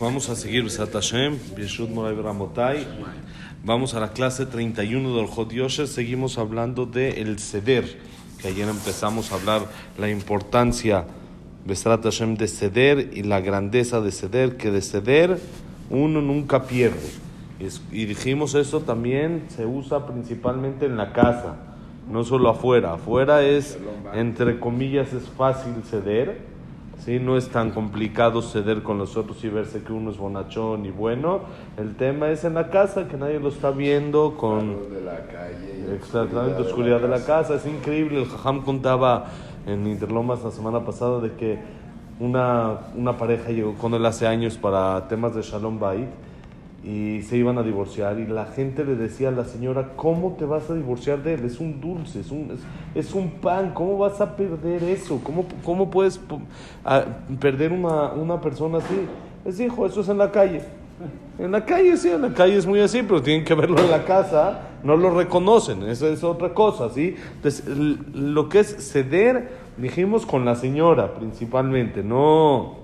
Vamos a seguir Hashem, Moray Ramotai. Vamos a la clase 31 del Hot Seguimos hablando de el ceder, que ayer empezamos a hablar la importancia Hashem de ceder y la grandeza de ceder, que de ceder uno nunca pierde. Y dijimos eso también se usa principalmente en la casa, no solo afuera. Afuera es, entre comillas, es fácil ceder ¿sí? No es tan complicado ceder con los otros y verse que uno es bonachón y bueno. El tema es en la casa, que nadie lo está viendo con... de la calle. Exactamente, oscuridad de la casa. Es increíble. El Jajam contaba en Interlomas la semana pasada de que una, una pareja llegó con él hace años para temas de Shalom Bait y se iban a divorciar y la gente le decía a la señora, ¿cómo te vas a divorciar de él? Es un dulce, es un, es, un pan, ¿cómo vas a perder eso? ¿Cómo, cómo puedes perder una, una persona así? Les dijo, eso es en la calle. En la calle sí, en la calle es muy así, pero tienen que verlo en la casa, no lo reconocen, eso es otra cosa, ¿sí? Entonces, lo que es ceder, dijimos con la señora principalmente, no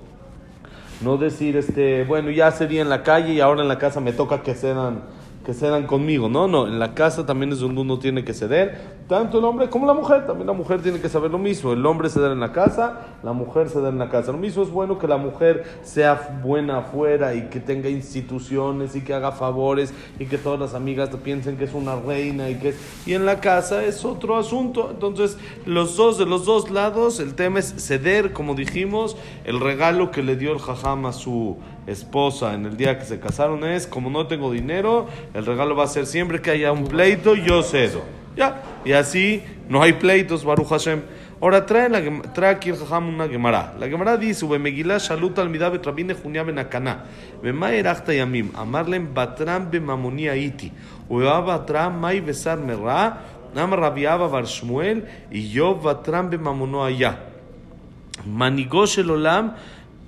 no decir, este, bueno, ya sería en la calle y ahora en la casa me toca que cedan, que cedan conmigo. No, no, en la casa también es donde uno tiene que ceder tanto el hombre como la mujer, también la mujer tiene que saber lo mismo. El hombre da en la casa, la mujer da en la casa. Lo mismo es bueno que la mujer sea buena afuera y que tenga instituciones y que haga favores y que todas las amigas piensen que es una reina y que y en la casa es otro asunto. Entonces, los dos de los dos lados, el tema es ceder, como dijimos, el regalo que le dio el jajam a su esposa en el día que se casaron es, como no tengo dinero, el regalo va a ser siempre que haya un pleito, yo cedo. Ya, y así no hay pleitos, Baruch Hashem. Ahora trae, la, trae aquí el Jajam una Gemara. La Gemara dice, Megillah shalut al midabet rabine junia ben akana. Bema erachta yamim. Amarlem batram bemamoni iti. Ueva batram mai besar merra. Nam rabiaba bar Shmuel. Y yo batram bemamono allá. Manigo shel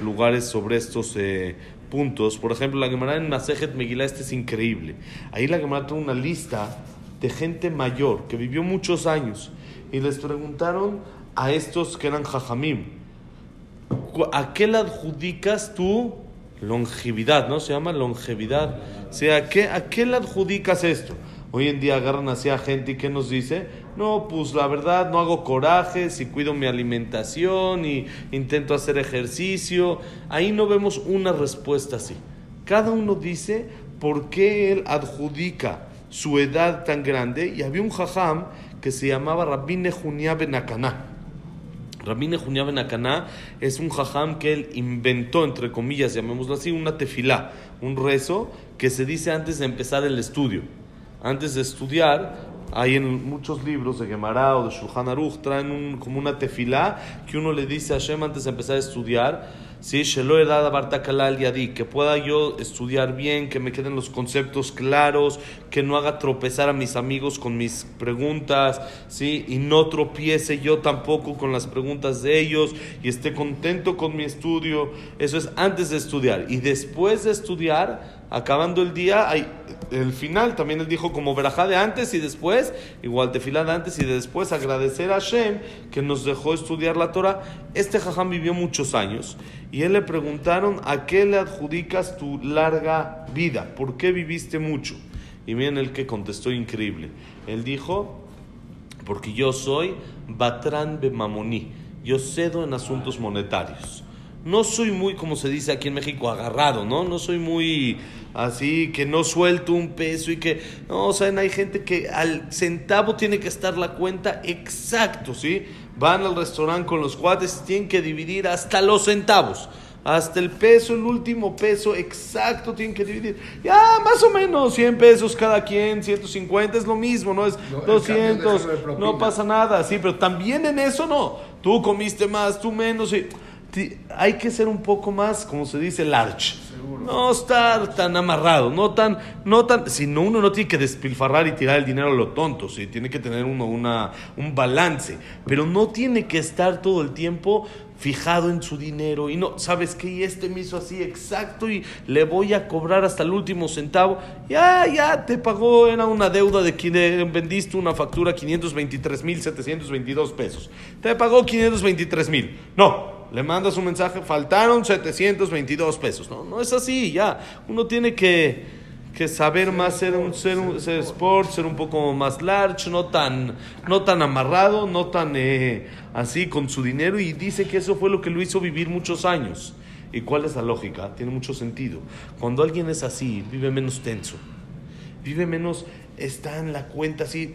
lugares sobre estos eh, puntos. Por ejemplo, la Gemara en Masejet Megillah, este es increíble. Ahí la Gemara trae una lista de gente mayor que vivió muchos años y les preguntaron a estos que eran Jajamim, ¿a qué le adjudicas tú longevidad? ¿No? Se llama longevidad. O sea, ¿a qué, ¿a qué le adjudicas esto? Hoy en día agarran así a gente y ¿qué nos dice? No, pues la verdad no hago coraje, si cuido mi alimentación y intento hacer ejercicio. Ahí no vemos una respuesta así. Cada uno dice por qué él adjudica su edad tan grande y había un jajam que se llamaba Rabbi Nehunia Benacaná. Rabbi Nehunia Benacaná es un jajam que él inventó, entre comillas, llamémoslo así, una tefilá, un rezo que se dice antes de empezar el estudio antes de estudiar, hay en muchos libros de Gemara o de Shulchan Aruch, traen como una tefilá que uno le dice a Hashem antes de empezar a estudiar, ¿sí? que pueda yo estudiar bien, que me queden los conceptos claros, que no haga tropezar a mis amigos con mis preguntas, ¿sí? y no tropiece yo tampoco con las preguntas de ellos, y esté contento con mi estudio. Eso es antes de estudiar. Y después de estudiar, acabando el día, hay el final, también él dijo como verajá de antes y después, igual tefilá de antes y de después, agradecer a Hashem que nos dejó estudiar la Torah. Este jajam vivió muchos años y él le preguntaron, ¿a qué le adjudicas tu larga vida? ¿Por qué viviste mucho? Y miren el que contestó increíble. Él dijo, porque yo soy Batran Bemamoní, yo cedo en asuntos monetarios no soy muy, como se dice aquí en México, agarrado, ¿no? No soy muy así, que no suelto un peso y que, no, o sea, hay gente que al centavo tiene que estar la cuenta exacto, ¿sí? Van al restaurante con los cuates, tienen que dividir hasta los centavos. Hasta el peso, el último peso exacto tienen que dividir. Ya, más o menos 100 pesos cada quien, 150 es lo mismo, no es 200, no pasa nada, sí, pero también en eso no. Tú comiste más, tú menos. Y, hay que ser un poco más, como se dice, large. No estar tan amarrado, no tan, no tan, sino uno no tiene que despilfarrar y tirar el dinero a lo tonto, ¿sí? tiene que tener uno una, un balance, pero no tiene que estar todo el tiempo fijado en su dinero y no, ¿sabes qué? Y este me hizo así exacto y le voy a cobrar hasta el último centavo. Ya, ya, te pagó, era una deuda de que vendiste una factura 523 mil 722 pesos. Te pagó 523 mil. No, le mandas un mensaje, faltaron 722 pesos. No, no es así, ya. Uno tiene que que saber más ser un ser un ser sport, ser un poco más large, no tan no tan amarrado, no tan eh, así con su dinero y dice que eso fue lo que lo hizo vivir muchos años. ¿Y cuál es la lógica? Tiene mucho sentido. Cuando alguien es así, vive menos tenso. Vive menos está en la cuenta así,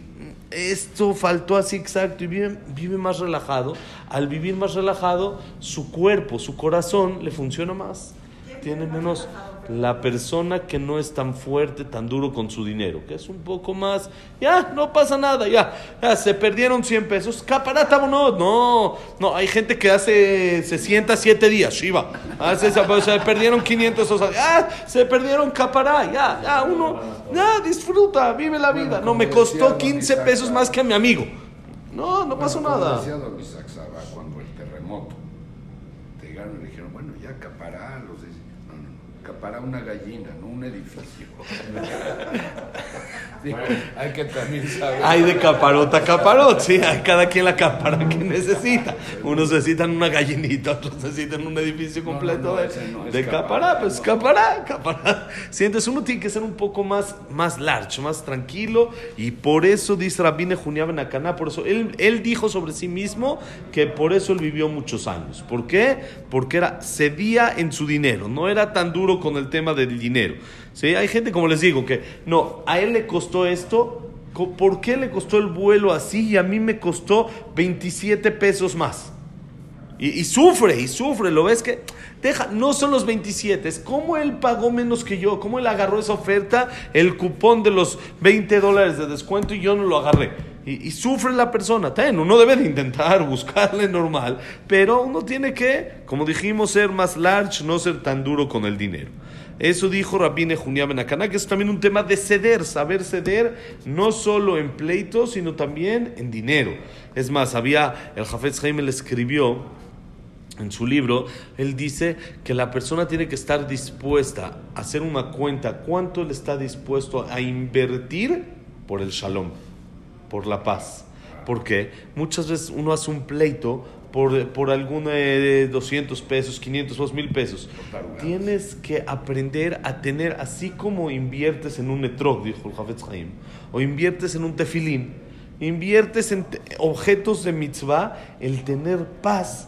esto faltó así exacto y vive, vive más relajado. Al vivir más relajado, su cuerpo, su corazón le funciona más. Tiene menos la persona que no es tan fuerte, tan duro con su dinero, que es un poco más, ya, no pasa nada, ya, ya se perdieron 100 pesos, caparata no, no, no, hay gente que hace, se sienta 7 días, Shiva, hace, se perdieron 500 pesos, ya, se perdieron capará, ya, ya, uno, ya, disfruta, vive la vida, no, me costó 15 pesos más que a mi amigo, no, no pasó nada. Cuando el terremoto, te llegaron y dijeron, bueno, ya capará, para una gallina, no un edificio. hay que también saber. Hay de caparota a caparot, sí, hay cada quien la capara que necesita. Unos necesitan una gallinita, otros necesitan un edificio completo de, capará, pues capará, capará. Sientes, uno tiene que ser un poco más, más large, más tranquilo, y por eso dice Rabine Juniab Akaná, por eso él, él dijo sobre sí mismo que por eso él vivió muchos años. ¿Por qué? Porque era, cedía en su dinero, no era tan duro con el tema del dinero. ¿Sí? Hay gente, como les digo, que no, a él le costó esto, ¿por qué le costó el vuelo así y a mí me costó 27 pesos más? Y, sufre, y sufre, ¿lo ves que? Deja, no son los 27, es como él pagó menos que yo, cómo él agarró esa oferta, el cupón de los 20 dólares de descuento y yo no lo agarré. Y, sufre la persona. Ten, uno debe de intentar buscarle normal, pero uno tiene que, como dijimos, ser más large, no ser tan duro con el dinero. Eso dijo Rabine Junia Benacana, que es también un tema de ceder, saber ceder no solo en pleito, sino también en dinero. Es más, había, el Jafetz Jaime le escribió en su libro, él dice que la persona tiene que estar dispuesta a hacer una cuenta, cuánto él está dispuesto a invertir por el shalom, por la paz. Porque muchas veces uno hace un pleito por, por alguna de 200 pesos, 500, 2000 pesos. Tienes que aprender a tener, así como inviertes en un etrog, dijo el Jafetz Haim, o inviertes en un tefilín, inviertes en objetos de mitzvah, el tener paz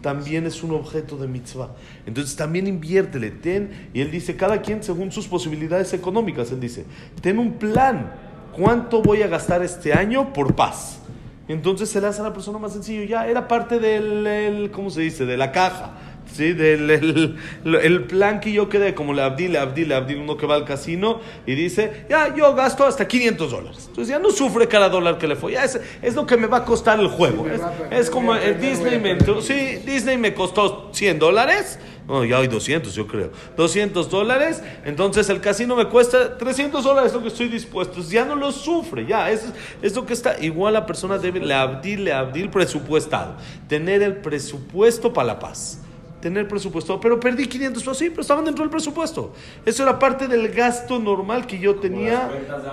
también es un objeto de mitzvah. Entonces también inviértele, ten, y él dice, cada quien según sus posibilidades económicas, él dice, ten un plan, ¿cuánto voy a gastar este año por paz? Entonces se le hace a la persona más sencillo. Ya era parte del, ¿cómo se dice? De la caja. ¿Sí? Del el, el, plan que yo quedé, como le abdí, le abdí, le abdí, uno que va al casino y dice, ya, yo gasto hasta 500 dólares. Entonces ya no sufre cada dólar que le fue, ya es, es lo que me va a costar el juego. Es, es como el Disney, me, sí, Disney me costó 100 dólares, no, ya hay 200 yo creo, 200 dólares, entonces el casino me cuesta 300 dólares, es lo que estoy dispuesto, ya no lo sufre, ya, es, es lo que está, igual la persona debe le abdir, le abdir presupuestado, tener el presupuesto para la paz tener presupuesto, pero perdí 500 pesos, sí, pero estaban dentro del presupuesto. Eso era parte del gasto normal que yo tenía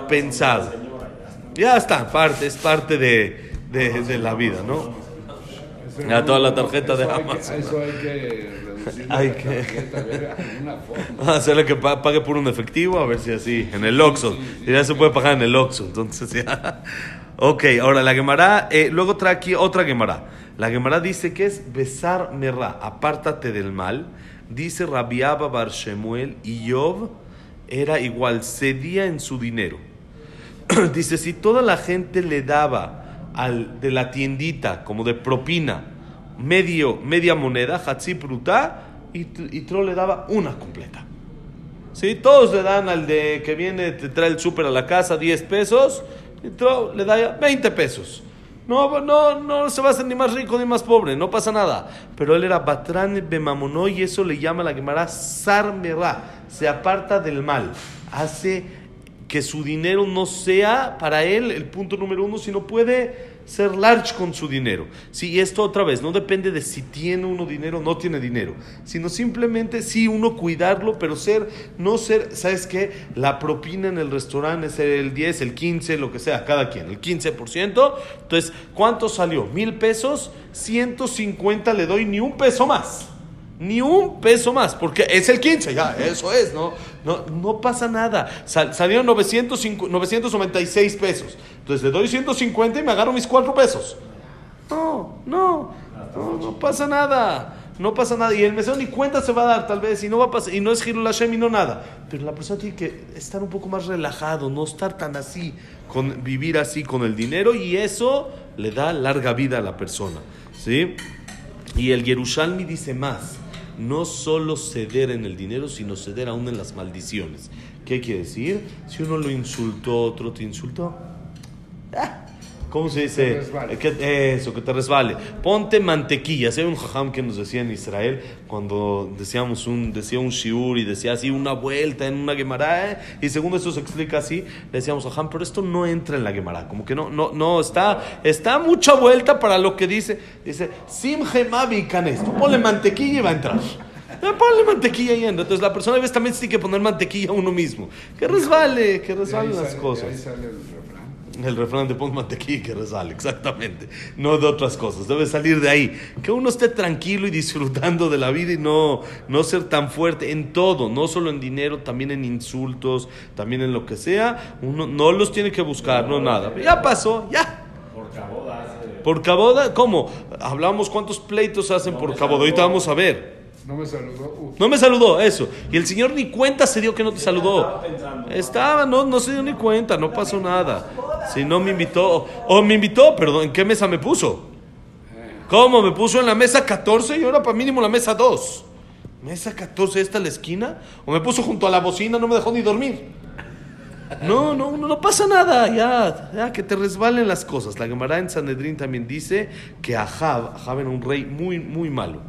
pensado. Ya está, parte, es parte de, de, la vida, ¿no? Ya toda la tarjeta de Amazon. Eso hay que hay que hacerle que pague por un efectivo, a ver si así, en el Oxxo. Ya se puede pagar en el Oxxo, entonces ya. Ok, ahora la Gemara, eh, luego trae aquí otra Gemara. La Gemara dice que es besar merra, apártate del mal. Dice Rabiaba Bar Shemuel y Job era igual, cedía en su dinero. dice, si toda la gente le daba al, de la tiendita como de propina medio, media moneda, Hatzi y, y Tro le daba una completa. ¿Sí? Todos le dan al de que viene, te trae el súper a la casa 10 pesos, Tro le da 20 pesos. No, no, no se va a hacer ni más rico ni más pobre, no pasa nada. Pero él era Batrán Bemamonó y eso le llama la Gemara Sarmerá. Se aparta del mal. Hace que su dinero no sea para él el punto número uno, sino puede ser large con su dinero. Sí, y esto otra vez, no depende de si tiene uno dinero o no tiene dinero, sino simplemente sí uno cuidarlo, pero ser, no ser, ¿sabes qué? La propina en el restaurante es el 10, el 15, lo que sea, cada quien, el 15%. Entonces, ¿cuánto salió? ¿Mil pesos? 150 le doy ni un peso más. Ni un peso más, porque es el 15, ya, eso es, ¿no? No, no pasa nada. salieron 905, 996 pesos. Entonces le doy 150 y me agarro mis 4 pesos. No, no, no, no pasa nada. No pasa nada. Y el mesero ni cuenta se va a dar, tal vez, y no va a pasar, y no es Hirul Hashem y no nada. Pero la persona tiene que estar un poco más relajado, no estar tan así, con, vivir así con el dinero, y eso le da larga vida a la persona. ¿Sí? Y el Yerushalmi dice más no solo ceder en el dinero, sino ceder aún en las maldiciones. ¿Qué quiere decir? Si uno lo insultó, otro te insultó. Ah, ¿Cómo se dice? eso, que te resbale. Ponte mantequilla. Si hay un jajam que nos decía en Israel, cuando decíamos un, decía un shiur y decía así una vuelta en una gemara, ¿eh? y según eso se explica así, le decíamos jajam, pero esto no entra en la gemara. Como que no, no, no, está, está mucha vuelta para lo que dice. Dice, sim gemavi canes. Tú ponle mantequilla y va a entrar. Ponle mantequilla y entra. Entonces la persona a veces también tiene que poner mantequilla a uno mismo. Que resbale, que resbalen las cosas. El refrán de pon mantequilla que resale, exactamente. No de otras cosas. Debe salir de ahí. Que uno esté tranquilo y disfrutando de la vida y no, no ser tan fuerte en todo, no solo en dinero, también en insultos, también en lo que sea. Uno no los tiene que buscar, no nada. Ya pasó, ya. Por caboda. Por caboda, ¿cómo? Hablamos cuántos pleitos hacen por caboda. Ahorita vamos a ver. No me saludó. No me saludó, eso. Y el Señor ni cuenta se dio que no te saludó. Estaba, no, no se dio ni cuenta, no pasó nada. Si no me invitó, o me invitó, perdón, ¿en qué mesa me puso? ¿Cómo? Me puso en la mesa 14 y ahora para mínimo la mesa 2. ¿Mesa 14 esta la esquina? ¿O me puso junto a la bocina, no me dejó ni dormir? No, no, no, pasa nada, ya, ya, que te resbalen las cosas. La Gemara en Sanedrín también dice que Ahab, Ahab era un rey muy, muy malo.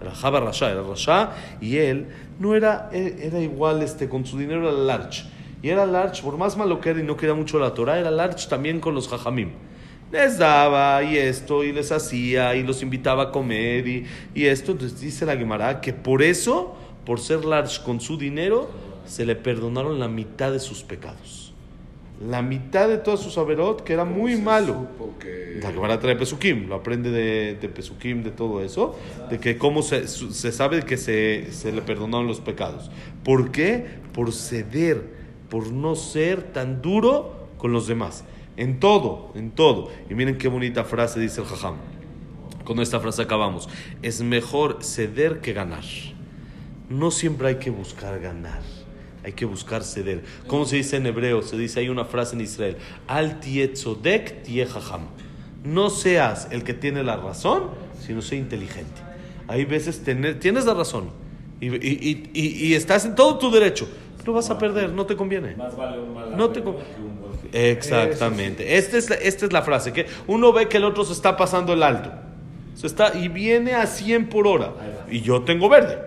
Ahab Rasha, era Rasha, y él no era, era igual este, con su dinero, era large. Y era large, por más malo que era y no quería mucho la Torah, era large también con los jajamim. Les daba y esto, y les hacía, y los invitaba a comer, y, y esto. Entonces dice la Gemara que por eso, por ser large con su dinero, se le perdonaron la mitad de sus pecados. La mitad de todos sus averot, que era muy malo. La Gemara trae Pesukim, lo aprende de, de Pesukim, de todo eso, de que cómo se, se sabe que se, se le perdonaron los pecados. ¿Por qué? Por ceder por no ser tan duro con los demás. En todo, en todo. Y miren qué bonita frase dice el Jajam. Con esta frase acabamos. Es mejor ceder que ganar. No siempre hay que buscar ganar. Hay que buscar ceder. ¿Cómo se dice en hebreo? Se dice, hay una frase en Israel. Al tietzodek tie jajam. No seas el que tiene la razón, sino sé inteligente. Hay veces tener, tienes la razón y, y, y, y estás en todo tu derecho lo vas a perder, no te conviene. Más vale un mal no te que un buen Exactamente. Esta, es la, esta es la frase, que uno ve que el otro se está pasando el alto. Se está, y viene a 100 por hora. Y yo tengo verde.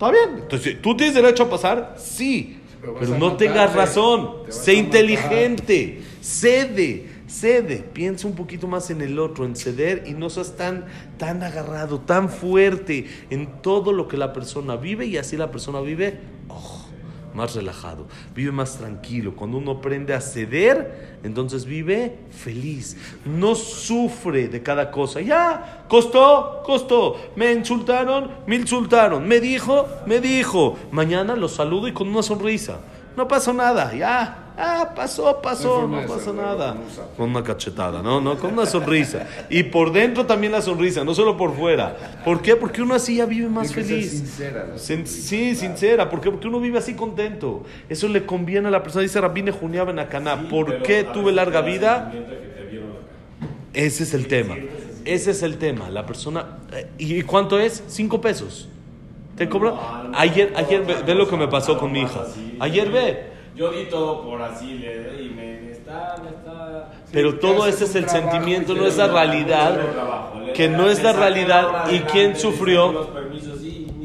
Está bien. Entonces, ¿tú tienes derecho a pasar? Sí. Pero, no tengas razón. Sé inteligente. Cede. Cede. Piensa un poquito más en el otro, en ceder y no seas tan, tan agarrado, tan fuerte en todo lo que la persona vive y así la persona vive. Oh, más relajado, vive más tranquilo. Cuando uno aprende a ceder, entonces vive feliz. No sufre de cada cosa. Ya, costó, costó. Me insultaron, me insultaron. Me dijo, me dijo. Mañana lo saludo y con una sonrisa. No pasó nada, ya. Ah, pasó, pasó, no pasa nada. Con una cachetada, no, no, con una sonrisa. Y por dentro también la sonrisa, no solo por fuera. ¿Por qué? Porque uno así ya vive más feliz. Sincera, sí, sincera. ¿Por qué? Porque uno vive así contento. Eso le conviene a la persona. Dice Rabine Juniaba en ¿Por qué tuve larga vida? Ese es el tema. Ese es el tema. La persona. Eh, ¿Y cuánto es? Cinco pesos. ¿Te cobra? Ayer, ayer ve, ve lo que me pasó con mi hija. Ayer ve yo di todo por así, le, y me, está, me está... Pero todo ese es el sentimiento, no es la realidad, que no es la realidad. ¿Y quién sufrió?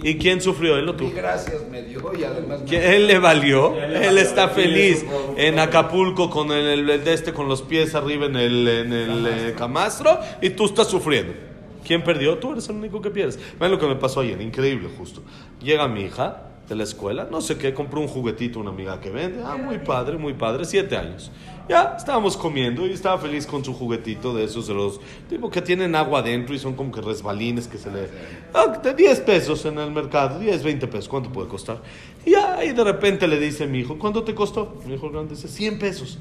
¿Y quién sufrió? Él o tú. Gracias me dio y además me- él le valió, él está feliz en Acapulco con el, el de este con los pies arriba en el, en el eh, camastro y tú estás sufriendo. ¿Quién perdió? Tú eres el único que pierdes. Ven lo que me pasó ayer, increíble justo. Llega mi hija de la escuela, no sé qué, compró un juguetito una amiga que vende. Ah, muy padre, muy padre, siete años. Ya estábamos comiendo y estaba feliz con su juguetito de esos de los tipo que tienen agua adentro y son como que resbalines que se le... Ah, de 10 pesos en el mercado, 10, 20 pesos, ¿cuánto puede costar? Y ya, y de repente le dice a mi hijo, ¿cuánto te costó? Mi hijo grande dice, 100 pesos.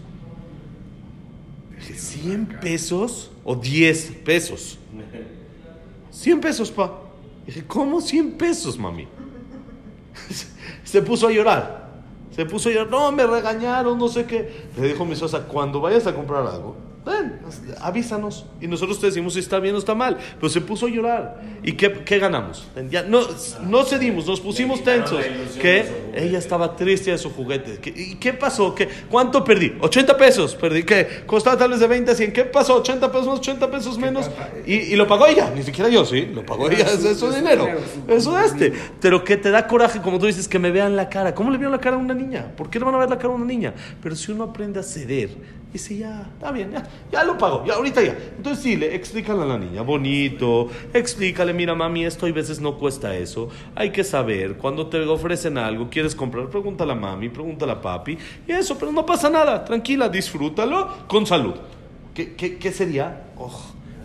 Dije, ¿100 pesos o 10 pesos? 100 pesos, pa. Dije, ¿cómo 100 pesos, mami? Se puso a llorar. Se puso a llorar. No, me regañaron, no sé qué. Le dijo mi esposa, cuando vayas a comprar algo, ven, avísanos. Y nosotros te decimos si está bien o está mal. Pero se puso a llorar. ¿Y qué, qué ganamos? Ya, no, no cedimos, nos pusimos tensos. Que ella estaba triste de su juguete. ¿Qué- ¿Y qué pasó? ¿Qué, ¿Cuánto perdí? 80 pesos. Perdí. ¿Qué? Costaba tal vez de 20 a 100. ¿Qué pasó? 80 pesos más, 80 pesos menos. Y, y lo pagó ella. Ni siquiera yo, sí. Lo pagó ella. Es es su dinero. Eso de este. Pero que te da coraje, como tú dices, que me vean la cara. ¿Cómo le vieron la cara a una niña? ¿Por qué le van a ver la cara a una niña? Pero si uno aprende a ceder, dice ya, está bien, ya, ya lo pago, ya, ahorita ya. Entonces sí, le explícale a la niña, bonito, explícale, mira mami, esto a veces no cuesta eso. Hay que saber, cuando te ofrecen algo, quieres comprar, pregúntale a mami, pregúntale a papi, y eso, pero no pasa nada, tranquila, disfrútalo con salud. ¿Qué, qué, qué sería? Oh,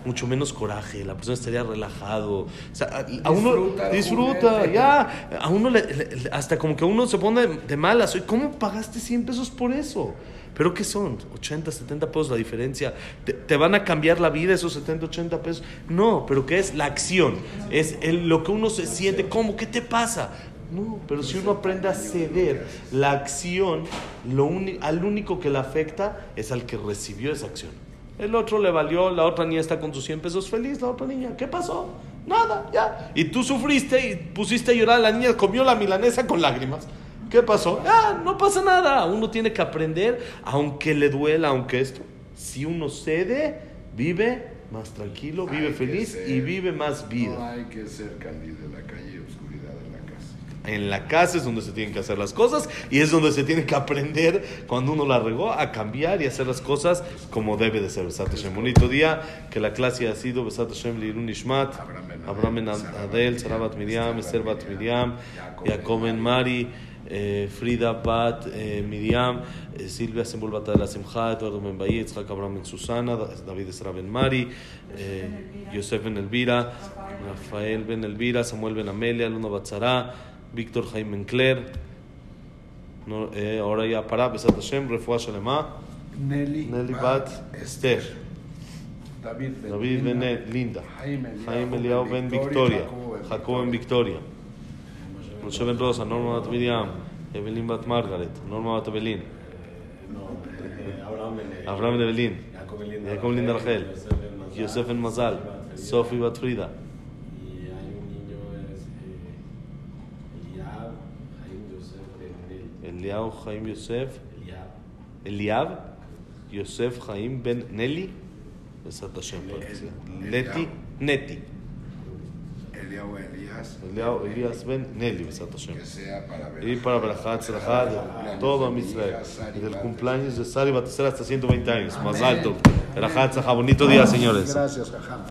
mucho menos coraje, la persona estaría relajado. O sea, a, uno Disfruta disfruta, ya, a uno le, le- hasta como que uno se pone de malas. ¿Cómo pagaste 100 pesos por eso? ¿Pero qué son? 80, 70 pesos la diferencia. ¿Te, te van a cambiar la vida esos 70, 80 pesos? No, pero ¿qué es? La acción. Es el- lo que uno se siente. ¿Cómo? ¿Qué te pasa? No, pero si uno aprende a ceder, la acción, lo al único que le afecta es al que recibió esa acción. El otro le valió, la otra niña está con sus 100 pesos feliz, la otra niña, ¿qué pasó? Nada, ya. Y tú sufriste y pusiste a llorar, la niña comió la milanesa con lágrimas. ¿Qué pasó? Ah, no pasa nada. Uno tiene que aprender, aunque le duela, aunque esto. Si uno cede, vive más tranquilo, vive Hay feliz ser- y vive más No vida. hay que ser candido en la calle y oscuridad en la casa. En es donde se tienen que hacer las cosas y es donde se tiene que aprender cuando uno la regó a cambiar y hacer las cosas como debe de ser. Besat Hashem. Bonito día, que la clase ha sido Besat Hashem Lirun Ishmat, Abraham Ben Adel, Sarabat Miriam, Esther Bat Miriam, Jacob Ben Mari, eh, Frida Bat eh, Miriam, eh, Silvia Sembol Bat la Simcha, Eduardo Ben Bayi, Yitzhak Abraham Ben Susana, David Esra Ben Mari, eh, Yosef Ben Elvira, Rafael Ben Elvira, Samuel Ben Amelia, Luna Batzara, Víctor Jaime Encler, no, eh, ahora ya para, Besat Hashem, Refuah Shalema, Nelly, Nelly Bat Esther, David Ben, David Ben Linda, Linda, Jaime Eliao Jaime Eliao Ben Victoria, Jacob Ben Victoria, Moshe Ben Rosa, Norma Bat Miriam, Evelyn Bat Margaret, Norma Bat Evelyn, Abraham Ben Abraham Eliao Jaim Yosef, Eliab. Eliab, Yosef Jaim Ben Nelly, Neti, Elias Ben Nelly, Besat Hashem. que sea para ver. Y para Berajat, Serajat, de todo a Israel. Del cumpleaños de Sari Batesera hasta 120 años, más alto. Berajat, Serajat, bonito día, señores. Gracias, Jajam.